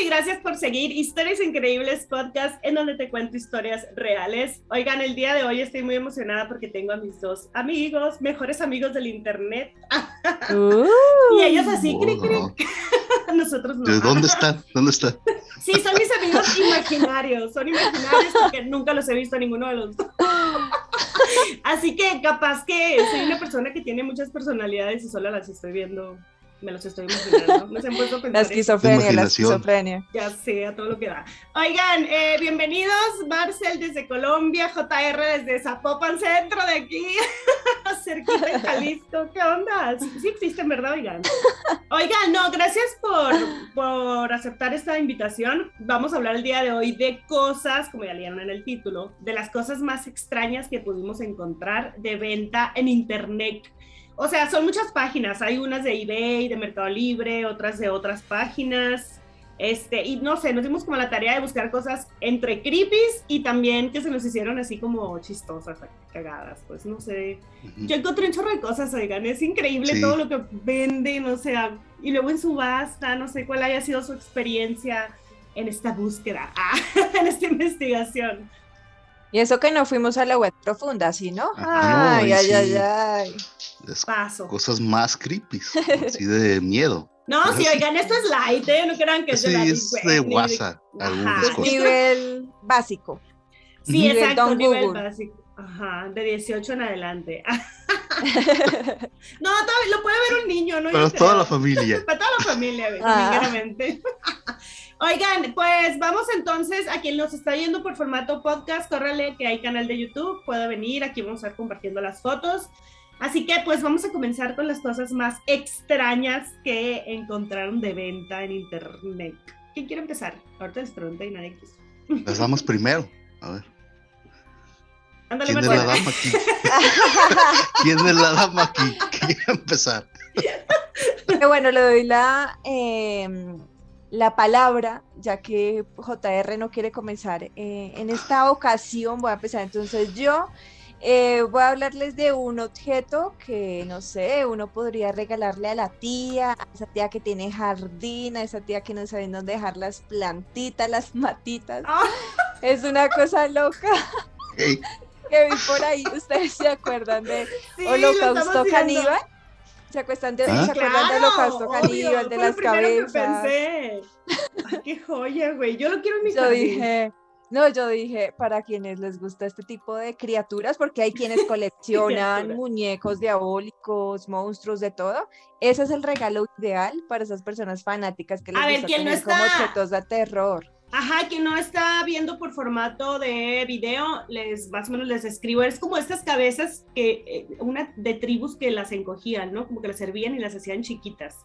y gracias por seguir Historias Increíbles Podcast, en donde te cuento historias reales. Oigan, el día de hoy estoy muy emocionada porque tengo a mis dos amigos, mejores amigos del internet. Uh. y ellos así, cri, cri. Nosotros no. ¿De dónde están? ¿Dónde están? Sí, son mis amigos imaginarios, son imaginarios porque nunca los he visto a ninguno de los dos. Así que capaz que soy una persona que tiene muchas personalidades y solo las estoy viendo me los estoy imaginando. No se han puesto a pensar. La esquizofrenia, la esquizofrenia. Ya sé, a todo lo que da. Oigan, eh, bienvenidos, Marcel desde Colombia, JR desde Zapopan Centro de aquí, cerquita de Jalisco. ¿Qué onda? Sí, existen, ¿verdad? Oigan. Oigan, no, gracias por, por aceptar esta invitación. Vamos a hablar el día de hoy de cosas, como ya leyeron en el título, de las cosas más extrañas que pudimos encontrar de venta en Internet o sea, son muchas páginas. Hay unas de eBay, de Mercado Libre, otras de otras páginas. Este, y no sé, nos dimos como la tarea de buscar cosas entre creepies y también que se nos hicieron así como chistosas, cagadas, pues no sé. Yo encontré un chorro de cosas, oigan, es increíble todo lo que venden, o sea, y luego en subasta, no sé cuál haya sido su experiencia en esta búsqueda, en esta investigación. Y eso que no fuimos a la web profunda, ¿sí, no? ay, ay, ay, ay, Paso. Cosas más creepy, así de miedo. No, si oigan, esto es light, ¿eh? No crean que es de la es de WhatsApp. Nivel básico. Sí, exacto, nivel básico. Ajá, de 18 en adelante. no, lo puede ver un niño, ¿no? Para toda la familia. Para toda la familia, ah. Oigan, pues vamos entonces a quien nos está yendo por formato podcast, córrele que hay canal de YouTube, puede venir, aquí vamos a estar compartiendo las fotos. Así que pues vamos a comenzar con las cosas más extrañas que encontraron de venta en internet. ¿Quién quiere empezar? Ahorita les pregunté y nadie quiso. Empezamos primero. A ver. ¿Quién es la dama aquí? ¿Quién es la dama aquí? Quiere empezar. Bueno, le doy la, em, la palabra, ya que JR no quiere comenzar. Eh, en esta ocasión voy a empezar entonces yo. Eh, voy a hablarles de un objeto que, no sé, uno podría regalarle a la tía, a esa tía que tiene jardín, a esa tía que no sabe dónde dejar las plantitas, las matitas. Ah. Es una cosa loca. que vi por ahí, ¿ustedes se acuerdan de Holocausto Caníbal? ¿Se, acuerdan de, ¿Ah? ¿se acuerdan de Holocausto Caníbal, de las cabezas? pensé. Ay, qué joya, güey. Yo lo quiero en mi Yo dije, no, yo dije, para quienes les gusta este tipo de criaturas, porque hay quienes coleccionan muñecos diabólicos, monstruos, de todo. Ese es el regalo ideal para esas personas fanáticas que les gusta tener como objetos de terror. Ajá, quien no está viendo por formato de video, les más o menos les escribo, es como estas cabezas que eh, una de tribus que las encogían, ¿no? Como que las servían y las hacían chiquitas.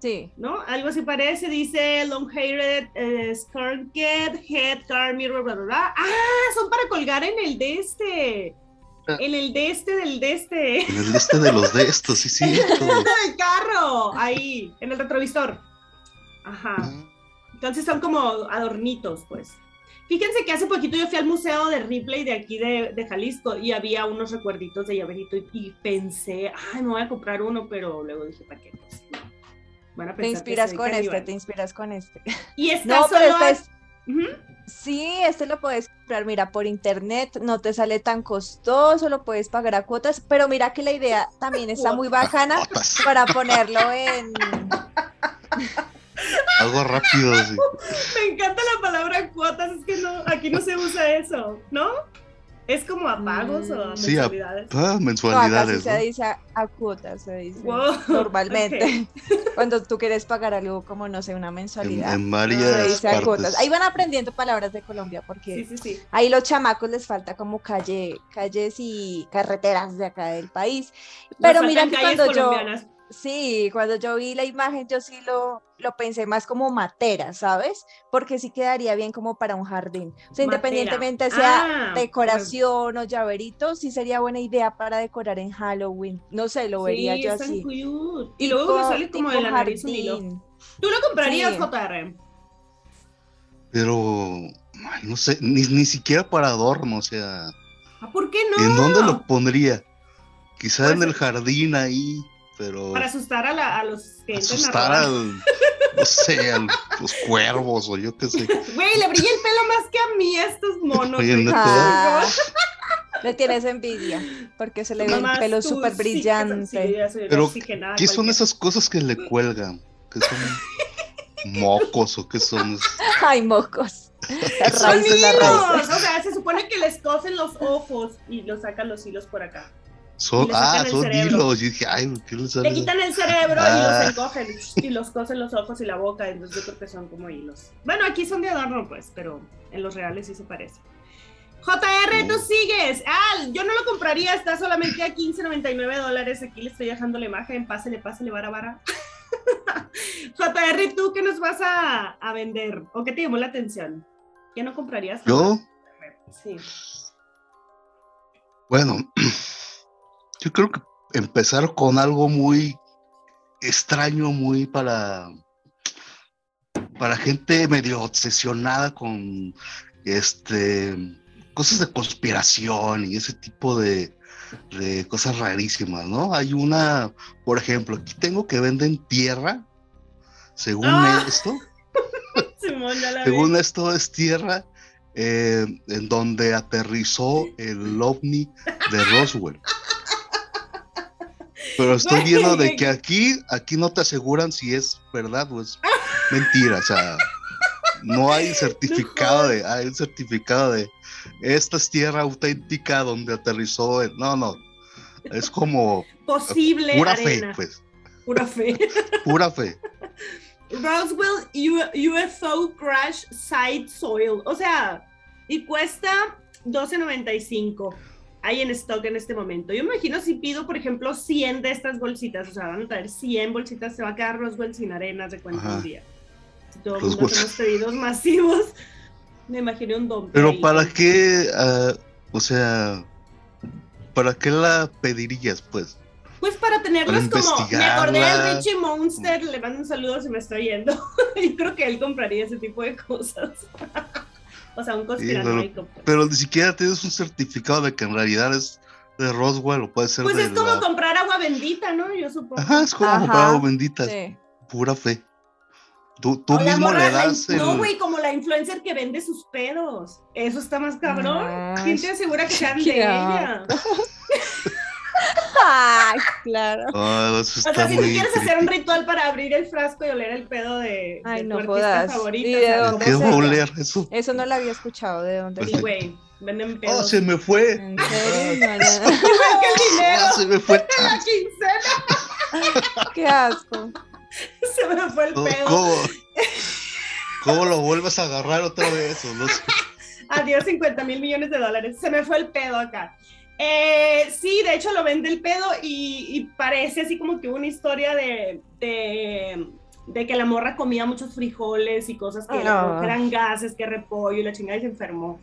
Sí. ¿No? Algo así parece, dice long haired, uh, head, car, mirror, bla, bla, bla. Ah, son para colgar en el de este. Ah. En el de este del de este. En el de este de los de estos, sí, sí. el carro, ahí, en el retrovisor. Ajá. Ah. Entonces son como adornitos, pues. Fíjense que hace poquito yo fui al museo de Ripley de aquí de, de Jalisco y había unos recuerditos de llaverito y, pensé, ay, me voy a comprar uno, pero luego dije, ¿para qué? Pues, te inspiras con este, te inspiras con este. Y está no, solo este Sí, este lo puedes comprar, mira, por internet, no te sale tan costoso, lo puedes pagar a cuotas, pero mira que la idea también está muy bacana para ponerlo en... Algo rápido, sí. Me encanta la palabra cuotas, es que no, aquí no se usa eso, ¿no? ¿Es como a pagos o a mensualidades? Sí, a, mensualidades. No, se dice a, cuotas, se dice normalmente. Cuando tú quieres pagar algo como, no sé, una mensualidad. En, varias se dice cuotas. Ahí van aprendiendo palabras de Colombia porque sí, sí, ahí los chamacos les falta como calle, calles y carreteras de acá del país. Pero mira que cuando yo... Sí, cuando yo vi la imagen, yo sí lo, lo pensé más como matera, ¿sabes? Porque sí quedaría bien como para un jardín. O sea, independientemente sea ah, decoración o llaverito, sí sería buena idea para decorar en Halloween. No sé, lo vería yo así. Y luego me sale como de la jardín. ¿Tú lo comprarías, JR? Pero, no sé, ni, ni siquiera para adorno, o sea. ¿Ah, ¿Por qué no? ¿En dónde lo pondría? Quizá en pues el jardín ahí. Para asustar a, los que Asustar al... no sé, los cuervos o yo qué sé. Güey, le brilla el pelo más que a mí a estos monos. Ah, le tienes envidia, porque se le ve el pelo súper brillante. Pero, ¿qué son esas cosas que le cuelgan? ¿Qué son mocos o qué son? Ay, mocos. Son hilos, o sea, se supone que les cosen los ojos y los sacan los hilos por acá. Ah, son hilos. Yo dije, ay, ¿qué les Le quitan el cerebro y los ah. encogen y los cosen los ojos y la boca. Entonces yo creo que son como hilos. Bueno, aquí son de adorno, pues, pero en los reales sí se parece. JR, tú sigues. Ah, yo no lo compraría, está solamente a 15.99 dólares. Aquí le estoy dejando la imagen. Pásele, pásele, vara, vara. JR, ¿tú qué nos vas a, a, vender? ¿O qué te llamó la atención? ¿Qué no comprarías? ¿Yo? Sí. Bueno, yo creo que empezar con algo muy extraño, muy para, para gente medio obsesionada con este cosas de conspiración y ese tipo de, de cosas rarísimas, ¿no? Hay una, por ejemplo, aquí tengo que venden tierra, según ah. esto. según esto es tierra eh, en donde aterrizó el ovni de Roswell. Pero estoy viendo de que aquí, aquí no te aseguran si es verdad o es mentira. O sea, no hay certificado de, hay un certificado de esta es tierra auténtica donde aterrizó. El, no, no. Es como posible. Pura fe, pues. Pura fe. Pura fe. Roswell UFO Crash Side Soil. O sea, y cuesta 12.95. Hay en stock en este momento. Yo me imagino si pido, por ejemplo, 100 de estas bolsitas, o sea, van a traer 100 bolsitas, se va a quedar Roswell sin arenas de cuenta un día. Si todo el mundo hacemos pedidos masivos, me imaginé un don. Pero ¿para qué? Uh, o sea, ¿para qué la pedirías, pues? Pues para tenerlos como, me acordé del Richie Monster, le mando un saludo si me estoy yendo. y creo que él compraría ese tipo de cosas. o sea, un conspiranoico. Pues. pero, ni siquiera tienes un certificado de que en realidad es de Roswell o puede ser Pues es como comprar agua bendita, ¿no? Yo supongo. Ajá, es como comprar agua bendita. Pura fe. Tú, tú mismo le das el... No, güey, como la influencer que vende sus pedos. Eso está más cabrón. ¿Quién te asegura que sean de ella? Ay, claro. Oh, o sea, si tú quieres hacer un ritual para abrir el frasco y oler el pedo de, Ay, de no tu artista favorita. ¿De dónde ¿Qué oler eso? Eso no lo había escuchado. ¿De dónde? Sí, güey. Venden pedos. Oh, se me fue. ¿En serio? El dinero. Oh, se me fue. la quincena. Qué asco. Se me fue el pedo. ¿Cómo? ¿Cómo lo vuelves a agarrar otra vez? No sé. Adiós 50 mil millones de dólares. Se me fue el pedo acá. Eh, sí, de hecho lo vende el pedo y, parece así como que una historia de, de, que la morra comía muchos frijoles y cosas que eran gases, que repollo y la chingada y se enfermó.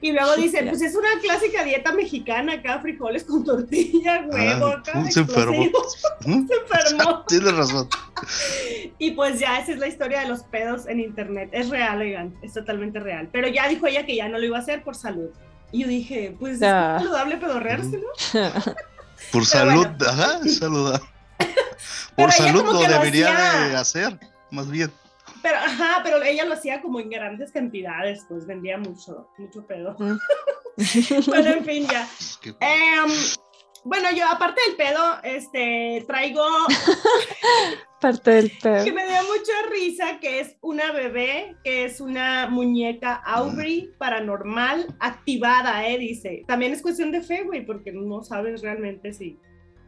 Y luego dice, pues es una clásica dieta mexicana acá, frijoles con tortilla, ah, huevo, acá. se enfermó. se enfermó. Tienes razón. Y pues ya esa es la historia de los pedos en internet. Es real, oigan, es totalmente real. Pero ya dijo ella que ya no lo iba a hacer por salud. Y yo dije, pues es saludable pedorrearse, ¿no? Por salud, ajá, saludable. Por salud lo debería de hacer, más bien. Pero, ajá, pero ella lo hacía como en grandes cantidades, pues vendía mucho, mucho pedo. Mm. bueno, en fin, ya. Em, bueno, yo aparte del pedo, este, traigo... parte del pedo. Que me dio mucha risa, que es una bebé, que es una muñeca Aubrey paranormal activada, ¿eh? Dice. También es cuestión de fe, güey, porque no sabes realmente si,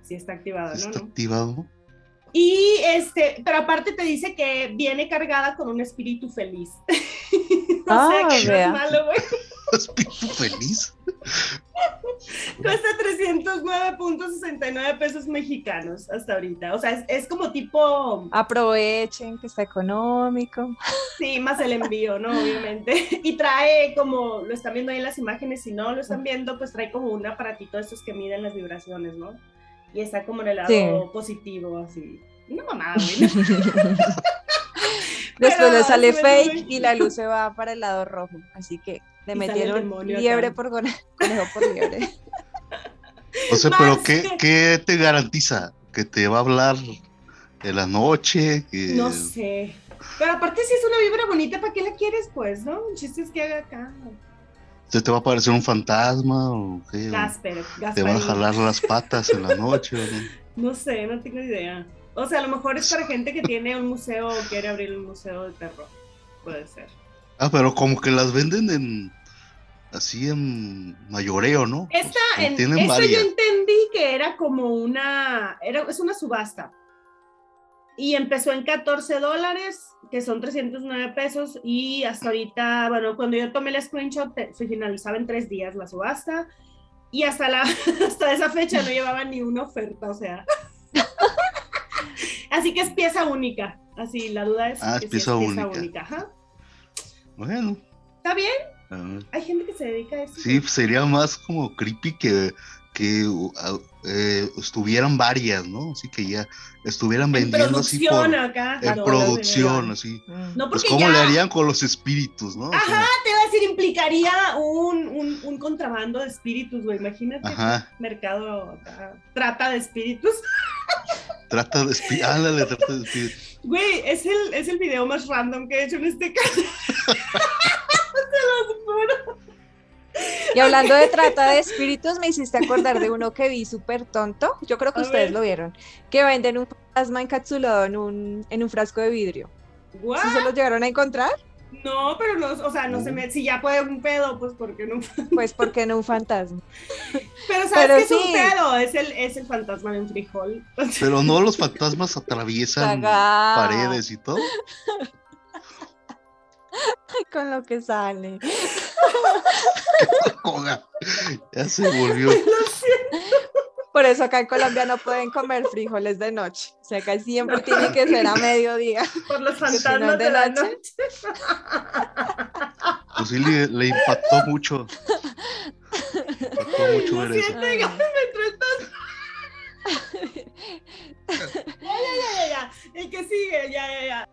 si está activada, ¿no? ¿Está activado? Y este, pero aparte te dice que viene cargada con un espíritu feliz. no ah, sé qué es malo, güey. Espíritu feliz. Cuesta 309.69 pesos mexicanos hasta ahorita. O sea, es, como tipo. Aprovechen que está económico. Sí, más el envío, ¿no? Obviamente. Y trae como, lo están viendo ahí en las imágenes, si no lo están viendo, pues trae como un aparatito de estos que miden las vibraciones, ¿no? y está como en el lado positivo, así. Una mamada, güey. Después le sale fake y la luz se va para el lado rojo. Así que le metieron liebre por conejo por liebre. O sea, pero ¿qué, te garantiza? ¿Que te va a hablar de la noche? No sé. Pero aparte si es una vibra bonita, ¿para qué la quieres pues, no? El chiste es que haga acá. ¿Se te va a aparecer un fantasma o qué? ¿O Gasper, ¿Te van a jalar las patas en la noche? o no? No sé, no tengo idea. O sea, a lo mejor es para gente que tiene un museo o quiere abrir un museo de terror. Puede ser. Ah, pero como que las venden en así en mayoreo, ¿no? Esta, Pues, en, tienen esta yo entendí que era como una, era, es una subasta. Y empezó en 14 dólares, que son 309 pesos, y hasta ahorita, bueno, cuando yo tomé el screenshot, se finalizaba en tres días la subasta, y hasta, la, hasta esa fecha no llevaba ni una oferta, o sea. Así que es pieza única, así, la duda es Ah, es que sí pieza única. ajá. Bueno. ¿Está bien? ah, Hay gente que se dedica a eso. sí, sería más como creepy que, que uh, ah, eh, estuvieran varias, ¿no? Así que ya estuvieran En vendiendo así por, producción acá. en no, producción, así. No, Pues porque cómo ya... le harían con los espíritus, ¿no? O sea, Ajá, te iba a decir, implicaría un, un, un contrabando de espíritus, güey. Imagínate. Ajá. Mercado acá, trata de espíritus. Trata de espíritus. Ándale, trata de. Güey, es el, es el video más random que he hecho en este caso. Se los juro. Y hablando de trata de espíritus, me hiciste acordar de uno que vi súper tonto. Yo creo que A ustedes ver. lo vieron. Que venden un fantasma encapsulado en un, en un frasco de vidrio. What? ¿Sí se los llegaron a encontrar? No, pero no, o sea, no se me. Si ya puede un pedo, pues porque no. Pues porque no un fantasma. Pero ¿sabes Pero qué es un pedo? Es el, es el fantasma de un frijol. Pero no los fantasmas atraviesan paredes y todo. Ay, con lo que sale. Ya se volvió. Por eso acá en Colombia no pueden comer frijoles de noche. O sea, acá siempre tiene que ser a mediodía. Por los no fantasmas de de la noche. noche. Pues sí, le, le impactó mucho. Impactó mucho ver eso. Ya, ya, ya, ya. El que sigue, ya, ya, ya.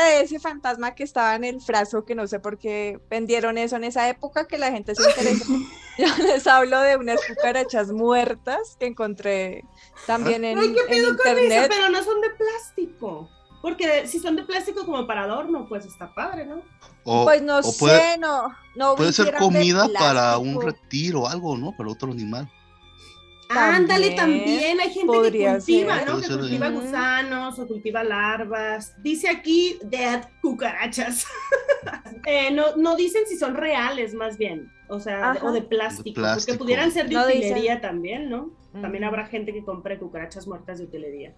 De ese fantasma que estaba en el frasco, que no sé por qué vendieron eso en esa época, que la gente se interesó. Yo les hablo de unas cucarachas muertas que encontré también en, Ay, ¿qué en pedo con eso? internet. Pero no son de plástico. Porque si son de plástico como para adorno, pues está padre, ¿no? O, Pues no o sé, puede, no, no puede ser comida para un retiro o algo, ¿no? Para otro animal. Ándale, También hay gente que cultiva, ser. ¿no? Que cultiva gusanos o cultiva larvas. Dice aquí dead cucarachas. Eh, no, no dicen si son reales, más bien. O sea, de- Ajá. o de plástico, De plástico. Porque pudieran ser de No dicen. utilería también, ¿no? También habrá gente que compre cucarachas muertas de utilería.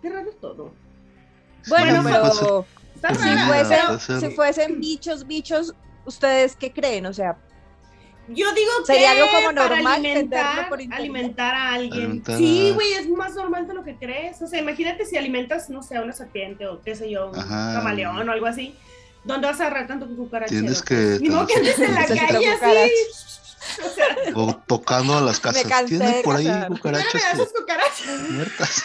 Qué raro todo. Bueno, Sí, pero puede ser- Está Pues fuesen, si fuesen bichos, bichos, ¿ustedes qué creen? O sea, Yo digo Sería que algo como para normal alimentar, venderlo por alimentar a alguien. Alimentar sí, güey, es más normal de lo que crees. O sea, imagínate si alimentas, no sé, a una serpiente o qué sé yo, un Ajá. camaleón o algo así. ¿Dónde vas a agarrar tanto cucarachero? Tienes que Ni modo que andes en la calle así. O sea, O tocando a las casas. cansé ¿Tiene de por ahí cucarachas esas cucarachas. muertas?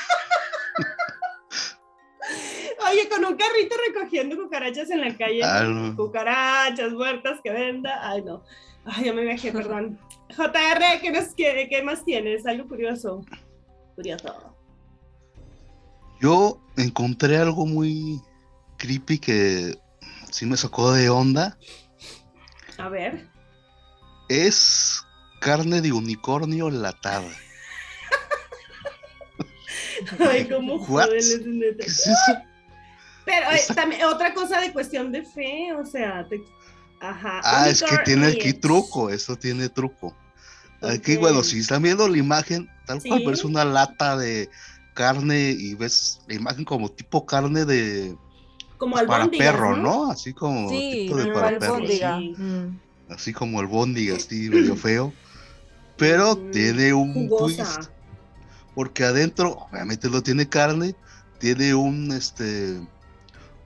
Oye, con un carrito recogiendo cucarachas en la calle. Ah. Cucarachas muertas que venda. Ay, no. Ay, ya me viajé, perdón. JR, ¿qué, nos, qué, qué más tienes? Algo curioso. Curioso. Yo encontré algo muy creepy que sí me sacó de onda. A ver. Es carne de unicornio latada. Ay, cómo joden, es neta. ¿Qué es eso? Pero eh, también otra cosa de cuestión de fe, o sea, te- ajá. Ah, es que tiene aquí truco, esto tiene truco. Aquí, bueno, si están viendo la imagen, tal cual Sí. ves una lata de carne y ves la imagen como tipo carne de Como pues, para perro, ¿no? Así como sí, tipo de para sí. Mm. Así como el bondiga, así medio feo. Pero Mm, tiene un Jugosa. twist. Porque adentro, obviamente no tiene carne, tiene un este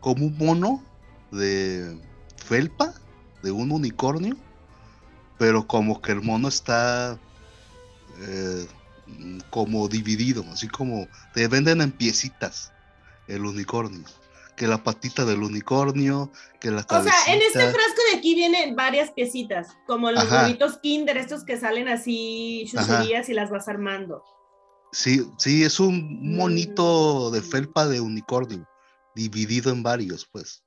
como un mono de felpa, de un unicornio, pero como que el mono está eh, mm, como dividido, así como te venden en piecitas el unicornio, que la patita del unicornio, que la O sea, en este cabecita. frasco de aquí vienen varias piecitas, como los huevitos Kinder, estos que salen así, chucherías y las vas armando. Sí, sí, es un monito de Mm. felpa de unicornio. Dividido en varios, pues.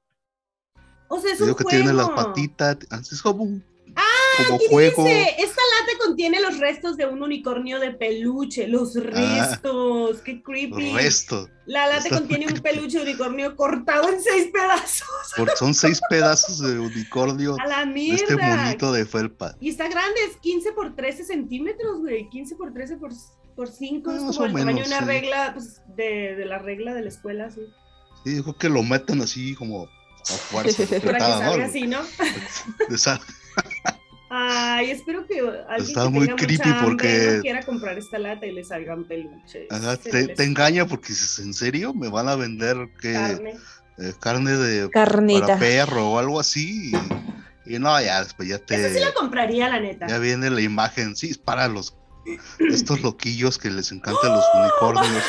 O sea, es un Digo que juego. tiene las patitas, es como un Ah, como juego. dice, esta lata contiene los restos de un unicornio de peluche, los restos, qué creepy. resto. La lata Está contiene un peluche de unicornio cortado en seis pedazos. Por- son seis pedazos de unicornio A la de mierda. este monito de felpa. Y está grande, es 15 por 13 centímetros, güey. 15 por 13 por, por 5. Es Más como o el tamaño menos, de una sí. regla, pues, de, de la regla de la escuela, sí. Sí, dijo que lo meten así como a fuerza. Para que apretada, ¿no? salga así, ¿no? Ay, espero que alguien Está que muy tenga creepy mucha hambre porque- no quiera comprar esta lata y le salgan peluches. ajá, te, el te engaña porque dices, ¿en serio me van a vender que carne. eh, carne de Carnita. para perro o algo así? Y, y no, ya después ya te Esa sí la compraría, la neta. ya viene la imagen, sí, es para los estos loquillos que les encantan los unicornios Me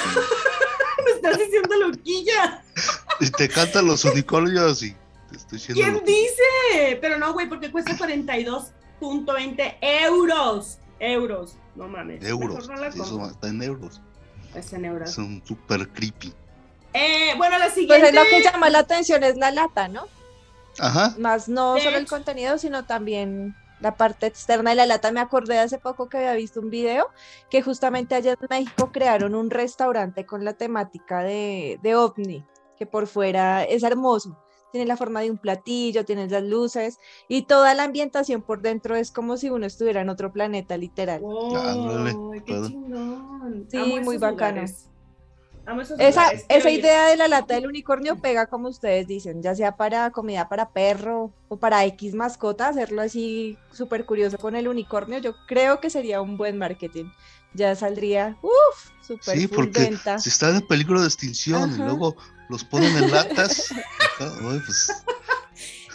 estás diciendo loquilla. y, y te encantan los unicornios y te estoy diciendo ¿Quién dice? Pero no, güey, porque cuesta 42.20 euros. Euros. No mames. euros, no eso está en euros, Es en euros. son súper creepy. Eh, bueno, la Pues siguiente. es lo que llama la atención es la lata, ¿no? Ajá, Más no De solo el hecho. contenido, sino también la parte externa de la lata. Me acordé hace poco que había visto un video que justamente allá en México crearon un restaurante con la temática de, de ovni, que por fuera es hermoso. Tiene la forma de un platillo, tiene las luces y toda la ambientación por dentro es como si uno estuviera en otro planeta, literal. Ándale, Oh, qué chingón. Sí, Amo muy esos Esa, esa idea de la lata del unicornio pega como ustedes dicen, ya sea para comida para perro o para X mascota, hacerlo así súper curioso con el unicornio, yo creo que sería un buen marketing. Ya saldría, uff, súper sí, porque venta. si están en peligro de extinción y luego los ponen en latas, ay, pues,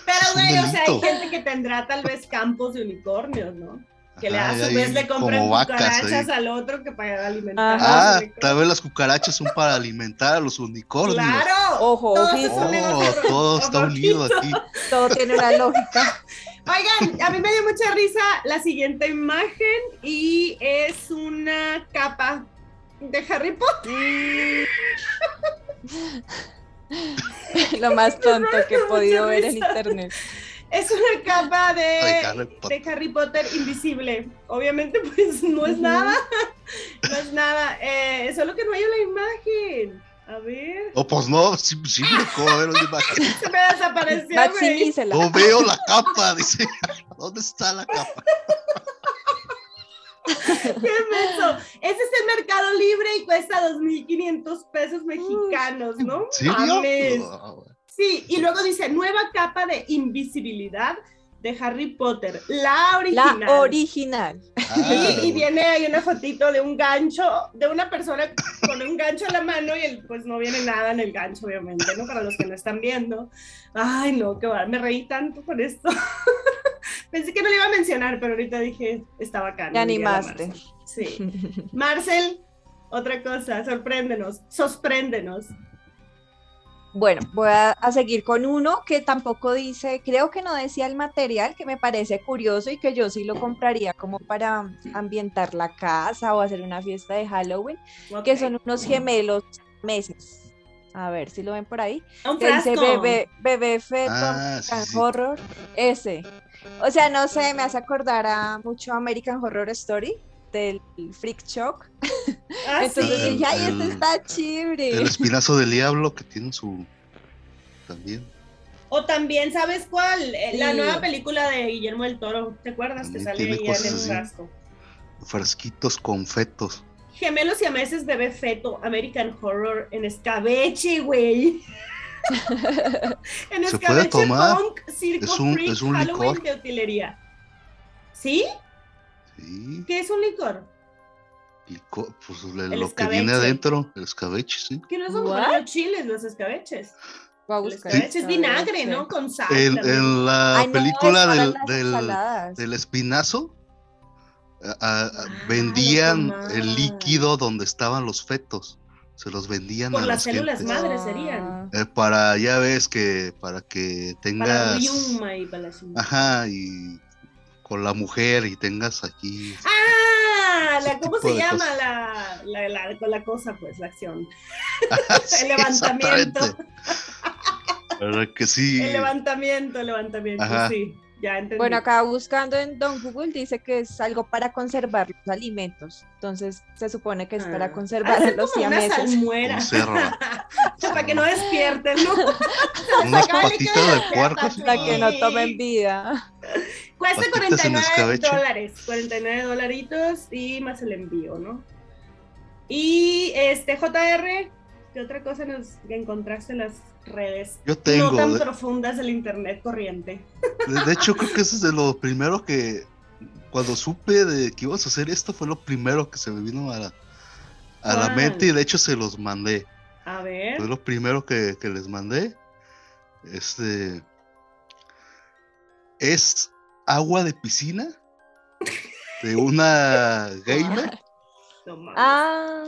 Pero, güey, o sea, hay gente que tendrá tal vez campos de unicornios, ¿no? Que le, a su ahí vez le compran cucarachas ahí. al otro que para alimentar. Ah, tal vez las cucarachas son para alimentar a los unicornios. ¡Claro! Ojo, Todo ojito. Oh, todo está ojito. unido aquí. Todo tiene una lógica. Oigan, a mí me dio mucha risa la siguiente imagen y es una capa de Harry Potter. Lo más tonto que he podido ver en internet. Es una capa de, Ay, Harry Potter. de Harry Potter invisible. Obviamente, pues no es nada. No es nada. Eh, solo que no hay una imagen. A ver. O pues no, sí, sí, me acabo de ver una imagen. Se me desapareció. güey. No veo la capa, dice. ¿Dónde está la capa? ¡Qué menso! Ese es el Mercado Libre y cuesta 2.500 pesos mexicanos, ¿no? Ah, Sí, y luego dice nueva capa de invisibilidad de Harry Potter, la La original. original. ah, Y, y viene ahí una fotito de un gancho, de una persona con un gancho en la mano y el, pues no viene nada en el gancho, obviamente, ¿no? Para los que no están viendo. Ay, no, qué va, me reí tanto con esto. Pensé que no lo iba a mencionar, pero ahorita dije, está bacán. Te animaste. Sí. Marcel, otra cosa, sorpréndenos, sorpréndenos. Bueno, voy a, a seguir con uno que tampoco dice, creo que no decía el material, que me parece curioso y que yo sí lo compraría como para ambientar la casa o hacer una fiesta de Halloween, que son unos gemelos meses. A ver si lo ven por ahí. Un Que dice frasco. bebé, bebé feto, Ah, sí, American sí. Horror, ese. O sea, no sé, me hace acordar a mucho American Horror Story del Freak Shock. Ah, Entonces sí. dije, ay, este está chévere. El espinazo del diablo que tiene su. También. O también, ¿sabes cuál? Eh, La Sí. nueva película de Guillermo del Toro, ¿te acuerdas? Que sale tiene ahí en el frasco. Frasquitos con fetos. Gemelos y meses bebé feto, American Horror en escabeche, güey. en Se puede escabeche tomar. punk, circo Es un- freak, es un Halloween licor. de utilería. ¿Sí? Sí. ¿Qué es un licor? Lico- pues le- lo que viene adentro, el escabeche, sí. Que no son los chiles, los escabeches. A El buscar escabeche es a ver, vinagre, sí. ¿no? Con sal. En, la Ay, película es para del, del, espinazo, a- a- a- Ah, vendían el líquido donde estaban los fetos. Se los vendían Por a las las células gentes. madres serían. Eh, para, ya ves que para que Para tengas. riuma y para la. Ajá, y con la mujer y tengas aquí. Ah, Ah, la, ¿cómo tipo se llama la, la, la, con la cosa, pues, la acción? Sí, el levantamiento. verdad que sí. El levantamiento, el levantamiento, Ajá. sí, ya entendí. Bueno, acá buscando en Don Google dice que es algo para conservar los alimentos. Entonces se supone que es para Ah. conservar Hacer a los siameses. para que no despierten, ¿no? Unas patitas que de puerco. Para que no tomen vida. Cuesta Patitas en 49 escabeche. dólares, 49 dolaritos y más el envío, ¿no? Y este JR, ¿qué otra cosa nos encontraste en las redes? Yo tengo. no tan de- profundas del internet corriente. De, de hecho, creo que eso es de lo primero que, cuando supe de que ibas a hacer esto, fue lo primero que se me vino a la, a la mente y de hecho se los mandé. A ver. Fue lo primero que, que les mandé. Este es agua de piscina de una gamer. no mames. Ah,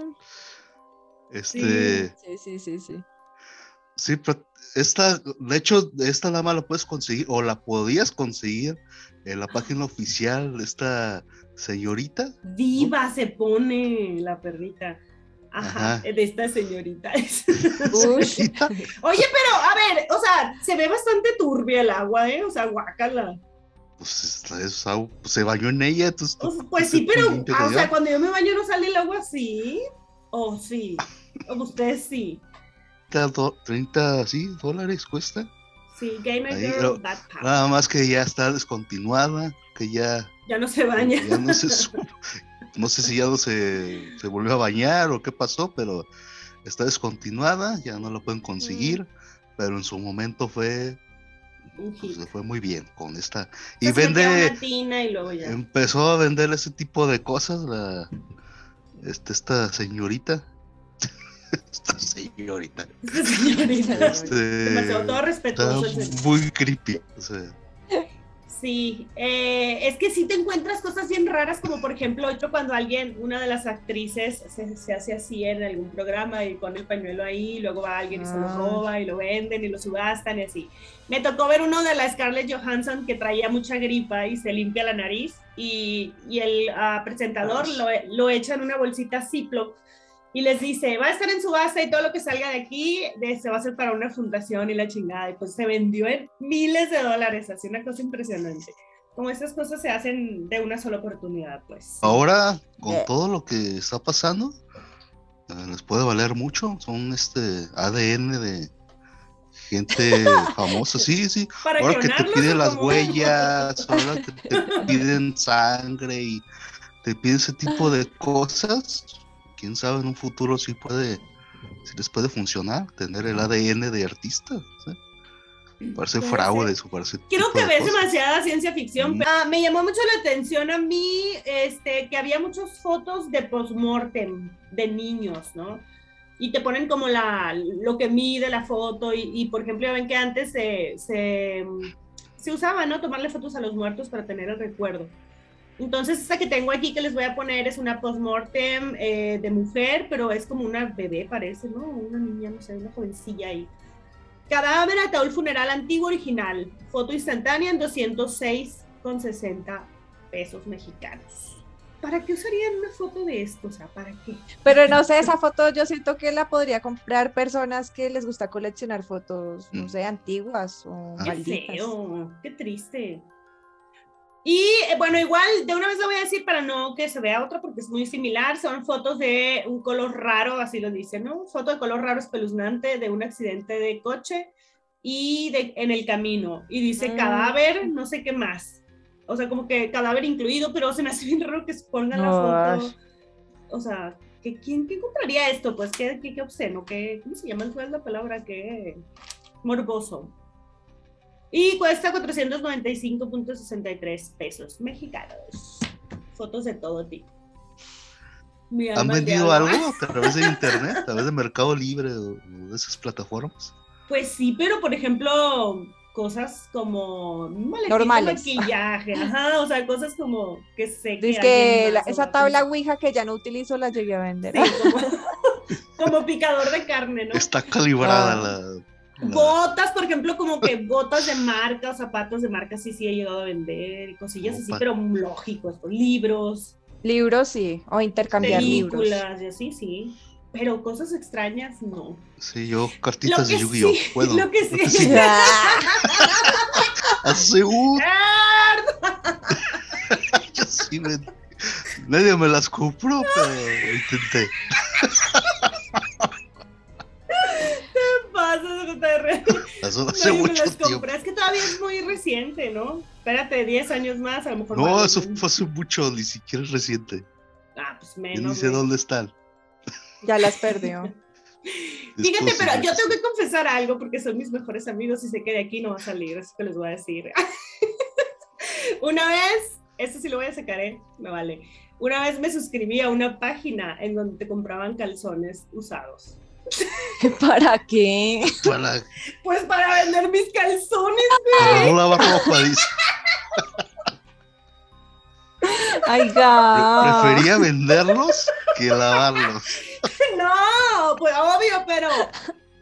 Este, sí, sí, sí, sí. Sí, pero esta, de hecho, esta más la puedes conseguir o la podías conseguir en la página oficial de esta señorita. Viva se pone la perrita. Ajá, Ajá. de esta señorita. Oye, pero a ver, o sea, se ve bastante turbia el agua, ¿eh? O sea, guácala. Pues, es agua- pues, se bañó en ella, entonces. O- ¿tú- pues sí, pero, ah, o sea, cuando yo me baño no sale el agua así. O sí. O ustedes sí. 30, do- 30, sí, dólares cuesta. Sí, Gamer Ahí, Girl, pero- Power. Nada más que ya está descontinuada, que ya, Ya no se baña. ya no se su- no sé si ya no se, se volvió a bañar o qué pasó, pero está descontinuada, ya no la pueden conseguir, pero en su momento fue, pues, fue muy bien con esta. Y vende, una tina y luego ya. empezó a vender ese tipo de cosas, la, este, esta señorita. Esta señorita. Esta señorita. Este, Demasiado todo respetuoso. muy creepy. o sea, Sí, eh, es que sí te encuentras cosas bien raras, como por ejemplo, yo cuando alguien, una de las actrices, se, se hace así en algún programa y pone el pañuelo ahí, y luego va alguien y se lo Ah. roba y lo venden y lo subastan y así. Me tocó ver uno de la Scarlett Johansson que traía mucha gripa y se limpia la nariz y, y el ah, presentador lo, lo echa en una bolsita Ziploc y les dice, va a estar en subasta y todo lo que salga de aquí de- se va a hacer para una fundación y la chingada. Y pues se vendió en miles de dólares, así una cosa impresionante. Como estas cosas se hacen de una sola oportunidad, pues. Ahora, con Yeah. todo lo que está pasando, eh, les puede valer mucho. Son este ADN de gente famosa. Sí, sí. Para Ahora que te piden ¿o las huellas, ahora que te piden sangre y te piden ese tipo de cosas, quién sabe en un futuro si puede, si les puede funcionar tener el ADN de artista. ¿sí? Parece Puede fraude, ser. o parece Creo que ves cosas. demasiada ciencia ficción. Mm. Ah, me llamó mucho la atención a mí este, que había muchas fotos de postmortem de niños, ¿no? Y te ponen como la, lo que mide la foto y, y, por ejemplo, ya ven que antes se, se, se usaba, ¿no? Tomarle fotos a los muertos para tener el recuerdo. Entonces, esta que tengo aquí que les voy a poner es una postmortem eh, de mujer, pero es como una bebé, parece, ¿no? Una niña, no sé, una jovencilla ahí. Cadáver, ataúd funeral antiguo original. Foto instantánea en 206,60 pesos mexicanos. ¿Para qué usarían una foto de esto? O sea, ¿para qué? Pero no sé, esa foto yo siento que la podría comprar personas que les gusta coleccionar fotos, no Mm. sé, antiguas o Ah. Qué malditas. feo, qué triste. Y eh, bueno, igual de una vez lo voy a decir para no que se vea otra porque es muy similar. Son fotos de un color raro, así lo dice, ¿no? Foto de color raro espeluznante de un accidente de coche y de, en el camino. Y dice Mm. cadáver, no sé qué más. O sea, como que cadáver incluido, pero se me hace bien raro que se pongan la No, foto. O sea, ¿que, ¿quién, quién compraría esto? Pues qué, qué, qué obsceno, qué, ¿cómo se llama? ¿Cuál es la palabra? Qué morboso. Y cuesta 495.63 pesos mexicanos. Fotos de todo tipo. ¿Han vendido algo a través de internet, a través de Mercado Libre o de esas plataformas? Pues sí, pero por ejemplo, cosas como Normales. maquillaje, ajá, o sea, cosas como que sé que la- esa tabla. Ouija que ya no utilizo la llegué a vender. Sí, como, como picador de carne, ¿no? Está calibrada Ah. la- Botas, por ejemplo, como que botas de marca, o zapatos de marca, sí, sí he llegado a vender, cosillas así, pero lógicos, pues, libros, Libros sí, o intercambiar libros. Películas y así, sí. Pero cosas extrañas, no. Sí, yo cartitas de Yu-Gi-Oh! sí, Puedo. lo que Lo que sí. sí. Aseguro, ¡Nerd! yo sí me- Nadie me las compró, pero intenté. Pasa, JR? Hace, me mucho las tiempo. compré. Es que todavía es muy reciente, ¿no? Espérate, 10 años más, a lo mejor. No, vale, eso fue hace mucho, ni siquiera es reciente. Ah, pues menos. sé güey. dónde están. Ya las perdió. Fíjate, pero yo tengo que confesar algo porque son mis mejores amigos y sé que de aquí no va a salir, eso que les voy a decir. Una vez, eso sí lo voy a sacar, ¿eh? Me vale. Una vez me suscribí a una página en donde te compraban calzones usados. ¿Para qué? Para, Pues para vender mis calzones. para no lavar ropa, dice. Ay. Prefería venderlos que lavarlos. No, pues obvio, pero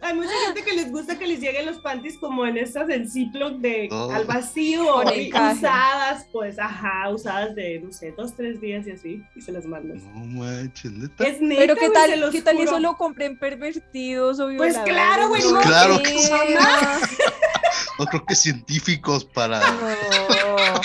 hay mucha gente que les gusta que les lleguen los panties como en estas en Ziploc de Oh. al vacío, y usadas, pues, ajá, usadas de, no sé, dos, tres días y así, y se las mandas. No manches, neta. Es neta, Pero qué güey, se tal, los qué tal y juro. eso lo compren pervertidos o Pues claro, güey, Pues No claro que sí. No creo que científicos para, No.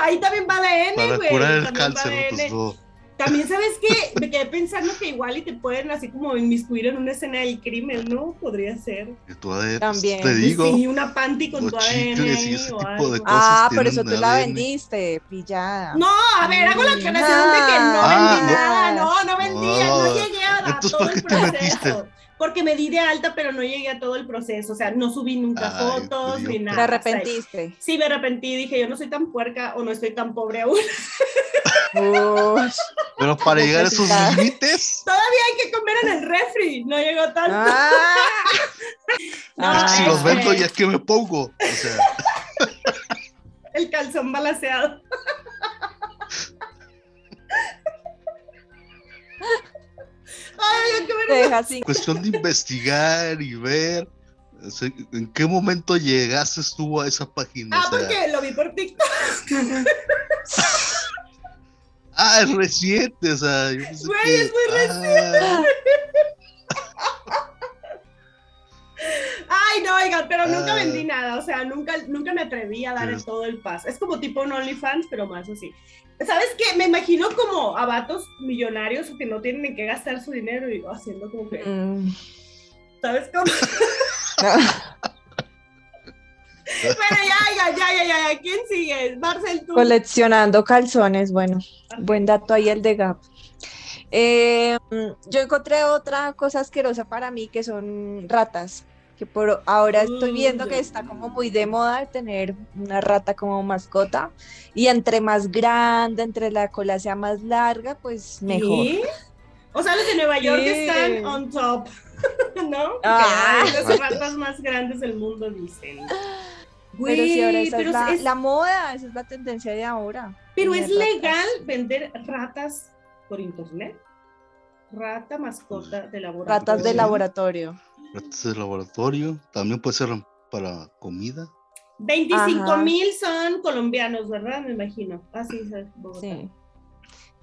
Ahí también va ADN, para güey. curar el también va cáncer. Pues no. También, ¿sabes qué? Me quedé pensando que igual y te pueden así como inmiscuir en una escena del crimen, ¿no? Podría ser. Que tú, ADN, También. Te digo. Sí, una panty con tu ADN y ahí ese o tipo algo. de cosas. Ah, por tienen eso tú la ADN. vendiste, pillada. No, a ver, hago la aclaración de que no Ah, vendí no. nada, no, no vendía, no, No. llegué a, a Entonces, todo ¿por el proceso. metiste? Porque me di de alta, pero no llegué a todo el proceso, o sea, no subí nunca Ay, fotos ni nada. Te o sea, arrepentiste. sí, me arrepentí, dije, yo no soy tan puerca o no estoy tan pobre aún. Pero para llegar a esos límites, Hay que comer en el refri, no llegó tanto. Ah. No, es que si los este- vendo, ¿ya qué me pongo? O sea, El calzón balanceado. Te deja así. cuestión de investigar y ver. ¿En qué momento llegaste tú a esa página? Ah, O sea, porque lo vi por TikTok. Ah, es reciente, o sea, yo pensé Güey, que- es muy ah, Ay, oigan, pero nunca Ah. vendí nada, o sea, nunca, nunca me atreví a dar el todo el paso. Es como tipo un OnlyFans, pero más así. ¿Sabes qué? Me imagino como a vatos millonarios que no tienen en qué gastar su dinero y haciendo como que, Mm. ¿sabes cómo? Pero ya, ya, ya, ya, ya, ya, ¿quién sigue? Marcel, tú. Coleccionando calzones, bueno, buen dato ahí el de Gap. Eh, yo encontré otra cosa asquerosa para mí que son ratas, que por ahora estoy Uy, viendo que está como muy de moda tener una rata como mascota y entre más grande, entre la cola sea más larga, pues mejor. ¿Sí? O sea, los de Nueva York Sí. están on top, ¿no? Ah. Las ratas más grandes del mundo, dicen. Pero si ahora Güey, esa pero es, la, es- la moda, esa es la tendencia de ahora. Pero es ratas. legal vender ratas por internet. Rata mascota de laboratorio. Ratas de Sí. laboratorio. Ratas de laboratorio, también puede ser para comida. 25 Ajá. mil son colombianos, ¿verdad? Me imagino. Ah, sí, sí, Bogotá. Sí.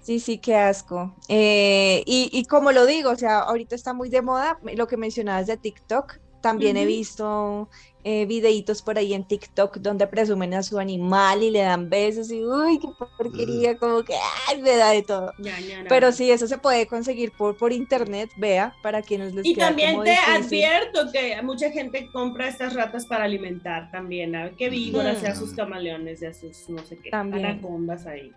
Sí, sí, qué asco. Eh, y, y como lo digo, o sea, ahorita está muy de moda lo que mencionabas de TikTok. También he visto eh, videitos por ahí en TikTok donde presumen a su animal y le dan besos y uy, qué porquería, como que ay, me da de todo. Ya, ya, ya. Pero sí, eso se puede conseguir por, por internet, vea, para quienes les Y queda también como te difícil. advierto que mucha gente compra estas ratas para alimentar también, a que víboras y a sus camaleones y a sus no sé qué, También. anacondas ahí.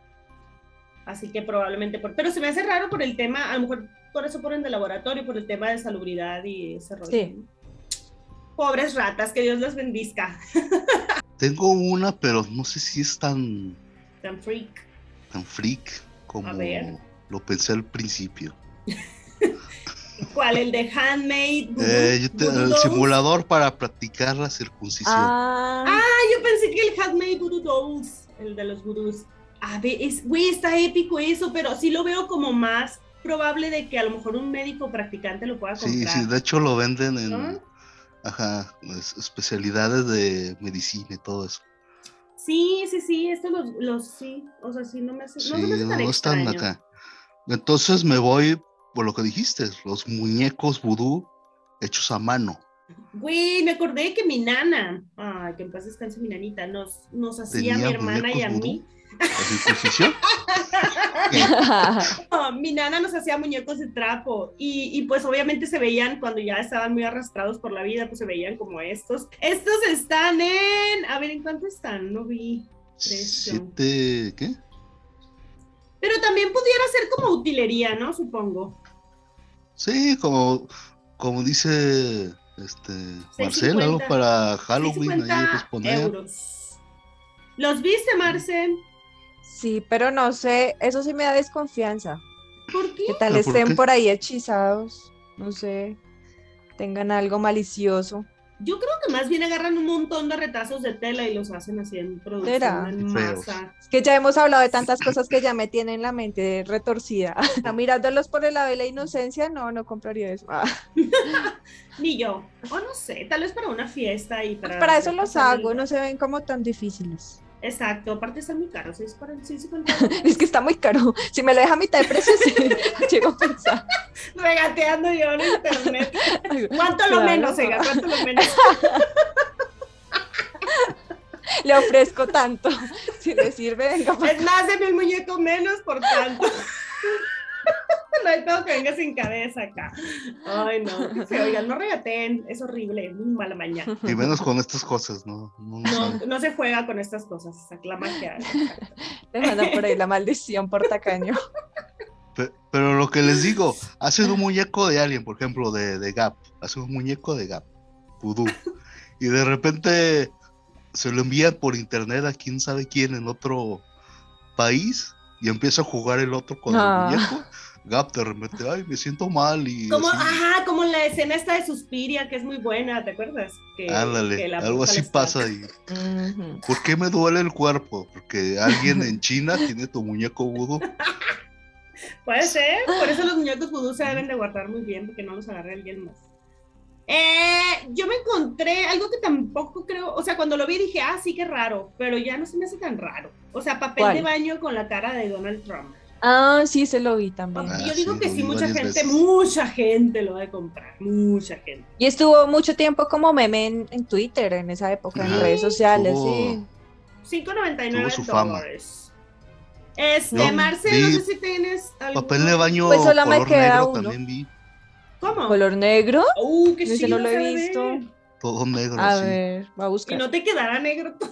Así que probablemente, por... pero se me hace raro por el tema, a lo mejor por eso ponen de laboratorio, por el tema de salubridad y ese rollo. Sí. Pobres ratas, que Dios las bendizca. Tengo una, pero no sé si es tan, Tan freak. tan freak como A ver. lo pensé al principio. ¿Cuál? ¿El de Handmade? Eh, yo te- el simulador para practicar la circuncisión. Ah, Ah, yo pensé que el Handmade Voodoo Dolls, el de los voodoos. A ver, es, güey, está épico eso, pero sí lo veo como más probable de que a lo mejor un médico practicante lo pueda sí, comprar. sí, de hecho lo venden en ¿no? Ajá, es- especialidades de medicina y todo eso. Sí, sí, sí, estos los, los sí, o sea, sí, no me hace, Sí, no me hace tan no están acá. Entonces me voy por lo que dijiste, los muñecos vudú hechos a mano. Güey, me acordé que mi nana, ay, que en paz descanse mi nanita, nos, nos hacía a mi ¿Tenía hermana y a muñecos mí. ¿La circuncisión? Mi nana nos hacía muñecos de trapo y, y, pues obviamente se veían cuando ya estaban muy arrastrados por la vida, pues se veían como estos. Estos están en, a ver, ¿en cuánto están? No vi. Precio. ¿Siete qué? Pero también pudiera ser como utilería, ¿no? Supongo. Sí, como, como dice este Marcel, algo 6.50. para Halloween, ahí 6.50 pues poner. euros. ¿Los viste, Marcel? Sí, pero no sé, eso sí me da desconfianza. ¿Por qué? ¿Qué tal ¿Pero por estén por ahí hechizados? No sé, tengan algo malicioso. Yo creo que más bien agarran un montón de retazos de tela y los hacen así en producción ¿Será? en masa. Es que ya hemos hablado de tantas cosas que ya me tienen la mente retorcida. Mirándolos por el lado de la inocencia, no, no compraría eso. Ah, Ni yo. O no sé, tal vez para una fiesta y para. Para eso los hago, no se ven como tan difíciles. Exacto, aparte están muy sí, con- Es que está muy caro. Si me lo deja a mitad de precio, sí, llego a pensar. regateando yo en internet. ¿Cuánto lo Claro. menos, Ega? ¿Cuánto lo menos? Le ofrezco tanto. Si le sirve, venga. pues. Es más de mil muñecos menos, por tanto. No hay todo que venga sin cabeza acá. Ay, no. qué feo. Oigan, no regateen, es horrible, muy mala mañana. Y menos con estas cosas, ¿no? No, no No, saben. no se juega con estas cosas, exacto, la magia. Le mandan por ahí la maldición por tacaño. Pe- Pero lo que les digo, hacen un muñeco de alguien, por ejemplo, de, de Gap, hacen un muñeco de Gap, vudú, y de repente se lo envían por internet a quién sabe quién en otro país y empieza a jugar el otro con Ah. el muñeco. Gap de repente, ay, me siento mal y Como, así. ajá, como la escena esta de Suspiria, que es muy buena, ¿te acuerdas? Que, Ándale, que la algo así pasa y Ujú. ¿por qué me duele el cuerpo? Porque alguien en China tiene tu muñeco vudú. Puede ser, por eso los muñecos vudú se deben de guardar muy bien, porque no los agarre alguien más. Eh, yo me encontré algo que tampoco creo, o sea, cuando lo vi dije, ah, sí, qué raro, pero ya no se me hace tan raro. O sea, papel ¿Cuál? de baño con la cara de Donald Trump. Ah, sí, se lo vi también. Ah, yo digo sí, que sí, mucha gente, veces. mucha gente lo va a comprar, mucha gente. Y estuvo mucho tiempo como meme en, en Twitter en esa época, en redes sociales, Tuvo- sí. 5.99 Tuvo su fama. dólares. Este, Yo Marcel, no sé si tienes algo. Papel de baño Pues solo me color queda negro uno. también vi, ¿Cómo? ¿Color negro? Uh, qué Ese chido no lo he visto. todo negro A así. ver, va a Y buscar. no te quedará negro todo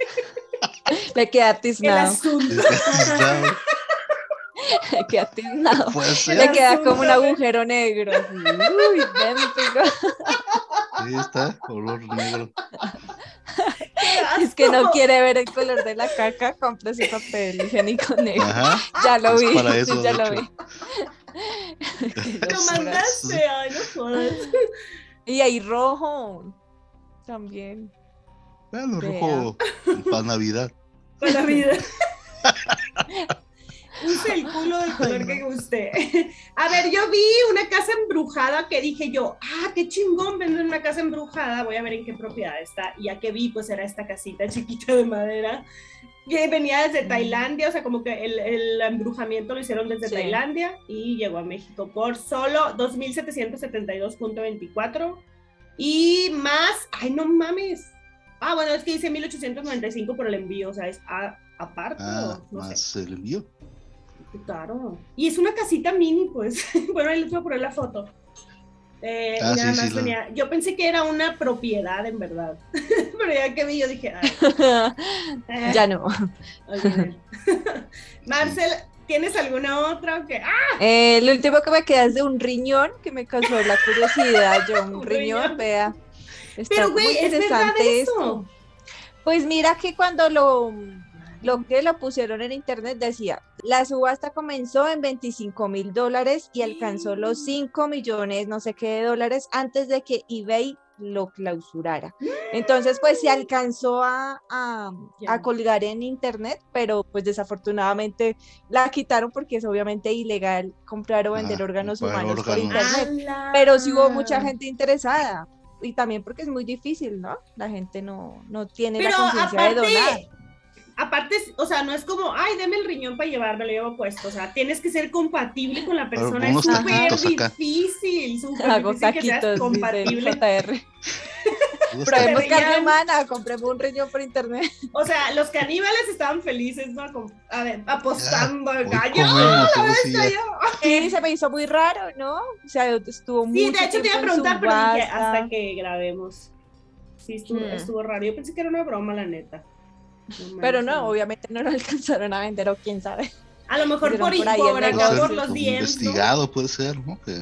Le queda el tiznado, asunto. Puede ser. Le queda como un agujero negro. así. Uy, idéntico. Ahí está, color negro. Es que no quiere ver el color de la caca, compra ese papel higiénico negro. Ajá. Ya lo vi, para eso, ya lo hecho. vi. Qué Lo mandaste, ay, no jodas. Y ahí rojo también. Bueno, rojo para Navidad. Con la color que guste. A ver, yo vi una casa embrujada que dije yo, ah, qué chingón venden una casa embrujada. Voy a ver en qué propiedad está. Y ya que vi, pues era esta casita chiquita de madera que venía desde Mm. Tailandia. O sea, como que el, el embrujamiento lo hicieron desde Sí. Tailandia y llegó a México por solo 2.772.24. Y más, ay, no mames. Ah, bueno, es que dice 1895 por el envío, o sea, es a- aparte, Ah, o no sé. más el envío. Claro. Y es una casita mini, pues. bueno, ahí les voy a poner la foto. Eh, Ah, nada sí, sí, más la- venía- Yo pensé que era una propiedad, en verdad. Pero ya que vi, yo dije, ay, eh, ya no. Marcel, ¿tienes alguna otra? que Ah, Eh, el último que me queda es de un riñón que me causó la curiosidad. Yo, un, Un riñón, riñón. vea. Está pero muy güey, es verdad interesante eso. esto. Pues mira que cuando lo, lo que lo pusieron en internet decía, la subasta comenzó en 25 mil dólares y alcanzó los 5 millones, no sé qué de dólares, antes de que eBay lo clausurara. Entonces, pues se alcanzó a, a, a colgar en internet, pero pues desafortunadamente la quitaron porque es obviamente ilegal comprar o vender Ah, órganos humanos por internet. Pero sí hubo mucha gente interesada. y también porque es muy difícil, ¿no? La gente no, no tiene la conciencia de donar. Aparte, o sea, no es como, ay, deme el riñón para llevarme, lo llevo puesto. O sea, tienes que ser compatible con la persona. Es súper difícil, súper difícil que seas compatible. Probemos carne humana, compremos un riñón por internet. O sea, los caníbales estaban felices, ¿no? A ver, apostando al hoy gallo. ¡Ah, yo! Sí, se me hizo muy raro, ¿no? O sea, estuvo muy. Sí, de hecho te iba a preguntar, pero dije hasta que grabemos. Sí, estuvo, Hmm. estuvo raro. Yo pensé que era una broma, la neta. No Pero no, obviamente no lo alcanzaron a vender, o quién sabe. A lo mejor por, por ahí por acá, por los dientes. investigado puede ser, ¿no? Que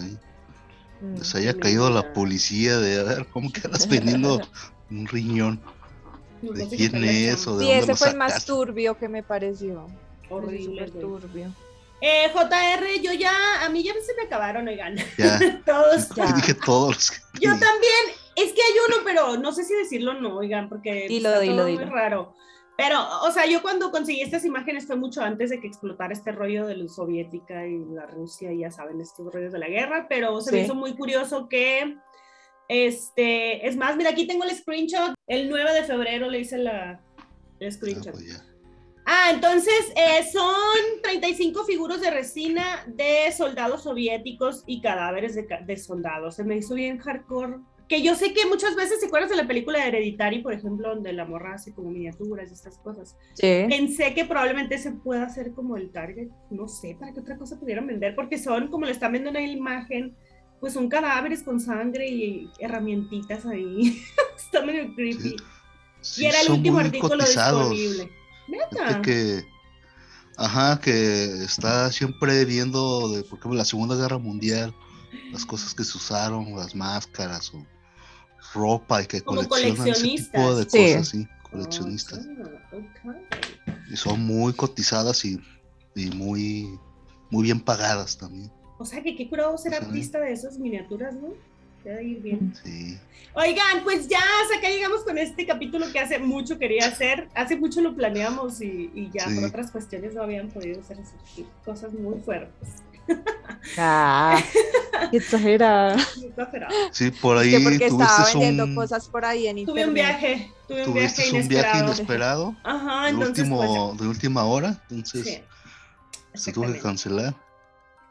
Mm. les haya caído la policía de a ver cómo quedas vendiendo un riñón. ¿De quién es? ¿O de Sí, dónde ese lo fue el más turbio que me pareció. Horrible. Turbio. Eh, JR, yo ya, a mí ya se me acabaron, oigan. Ya, Todos. Ya. dije todos los que. Yo también, es que hay uno, pero no sé si decirlo o no, oigan, porque Dilo, está dilo, todo dilo. muy raro. Pero, o sea, yo cuando conseguí estas imágenes fue mucho antes de que explotara este rollo de la soviética y la Rusia, y ya saben, estos rollos de la guerra, pero se me hizo muy curioso que, este, es más, mira, aquí tengo el screenshot, el 9 de febrero le hice la, el Ah, screenshot. pues ya. Ah, entonces eh, son 35 figuras de resina de soldados soviéticos y cadáveres de, ca- de soldados. Se me hizo bien hardcore. Que yo sé que muchas veces se acuerdas de la película de Hereditary, por ejemplo, donde la morra hace como miniaturas y estas cosas. Sí. Pensé que probablemente se pueda hacer como el target. No sé para qué otra cosa pudieran vender, porque son, como le están viendo en la imagen, pues son cadáveres con sangre y herramientitas ahí. Está medio creepy. Sí, y era el último artículo cotizados. disponible. Neta. que, ajá, que está siempre viendo, de, por ejemplo, la Segunda Guerra Mundial, las cosas que se usaron, las máscaras o ropa y que Como coleccionan ese tipo de. Sí. cosas, sí, coleccionistas. Ah. Y son muy cotizadas y, y muy, muy bien pagadas también. O sea que qué curado ser artista de esas miniaturas, ¿no? Debe ir bien. Sí. Oigan, pues ya hasta acá llegamos con este capítulo que hace mucho quería hacer. Hace mucho lo planeamos y, y ya Sí. por otras cuestiones no habían podido hacer así, cosas muy fuertes. Ah, exagerada. Sí, por Es ahí que porque estaba tuviste vendiendo un, cosas por ahí en Tuve internet. un viaje, tuve un viaje tuviste un inesperado. viaje inesperado Ajá, de, entonces último, pues de última hora, entonces. Sí. se tuvo que cancelar.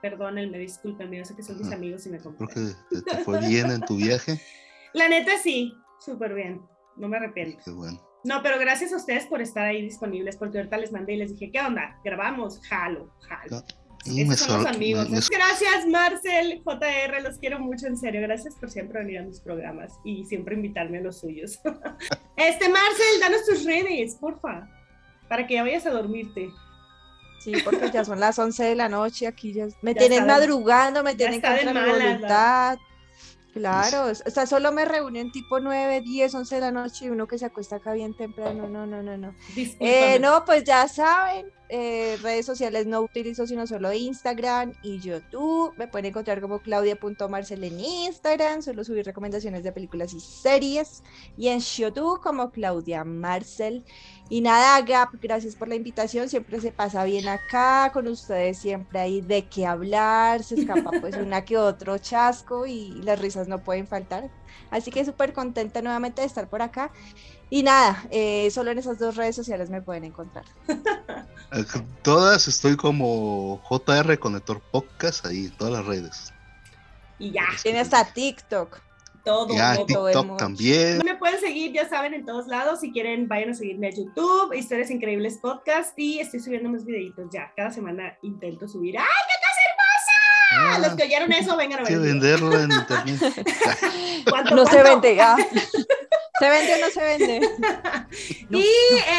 Perdónenme, discúlpenme, yo sé que son mis Ajá. amigos y me Creo comprenden. que te, te fue bien en tu viaje. La neta sí, súper bien. No me arrepiento. Qué bueno. No, pero gracias a ustedes por estar ahí disponibles, porque ahorita les mandé y les dije, ¿qué onda? Grabamos, jalo, jalo. Esos son los amigos. me- me Gracias, Marcel, JR, los quiero mucho, en serio. Gracias por siempre venir a mis programas y siempre invitarme a los suyos. este, Marcel, danos tus redes, porfa, para que ya vayas a dormirte. Sí, porque ya son las 11 de la noche, aquí ya me Ya tienen madrugando, me tienen contra mi voluntad. Claro, o sea, solo me reúnen tipo 9, 10, 11 de la noche y uno que se acuesta acá bien temprano, no, no, no, no. Eh, no, pues ya saben, eh, redes sociales no utilizo sino solo Instagram y YouTube. Me pueden encontrar como claudia.marcel en Instagram, solo subir recomendaciones de películas y series. Y en YouTube como Claudia Marcel. Y nada, Gap, gracias por la invitación. Siempre se pasa bien acá, con ustedes siempre hay de qué hablar, se escapa pues una que otro chasco y las risas no pueden faltar. Así que súper contenta nuevamente de estar por acá. Y nada, eh, solo en esas dos redes sociales me pueden encontrar. Todas estoy como JR Conector Podcast ahí en todas las redes. Y ya, Tiene hasta TikTok. todo. Ya todo. TikTok también. Me pueden seguir, ya saben, en todos lados. Si quieren, vayan a seguirme a YouTube, Historias Increíbles Podcast. Y estoy subiendo más videitos ya. Cada semana intento subir. ¡Ay, qué cosa hermosa! Ah, Los que oyeron eso, vengan a hay que ver. venderlo en internet. ¿Cuánto, No se vende. ah. ¿Se vende o no se vende? No, y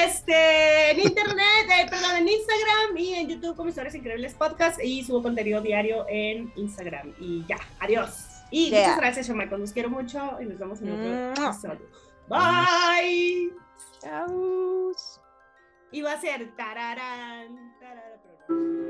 este en internet, eh, perdón, en Instagram y en YouTube como Historias Increíbles Podcast y subo contenido diario en Instagram. Y ya, adiós. Y Yeah. muchas gracias, Chamacos. Los quiero mucho y nos vemos en otro episodio. Bye. Chau. Y va a ser tararán, tarara.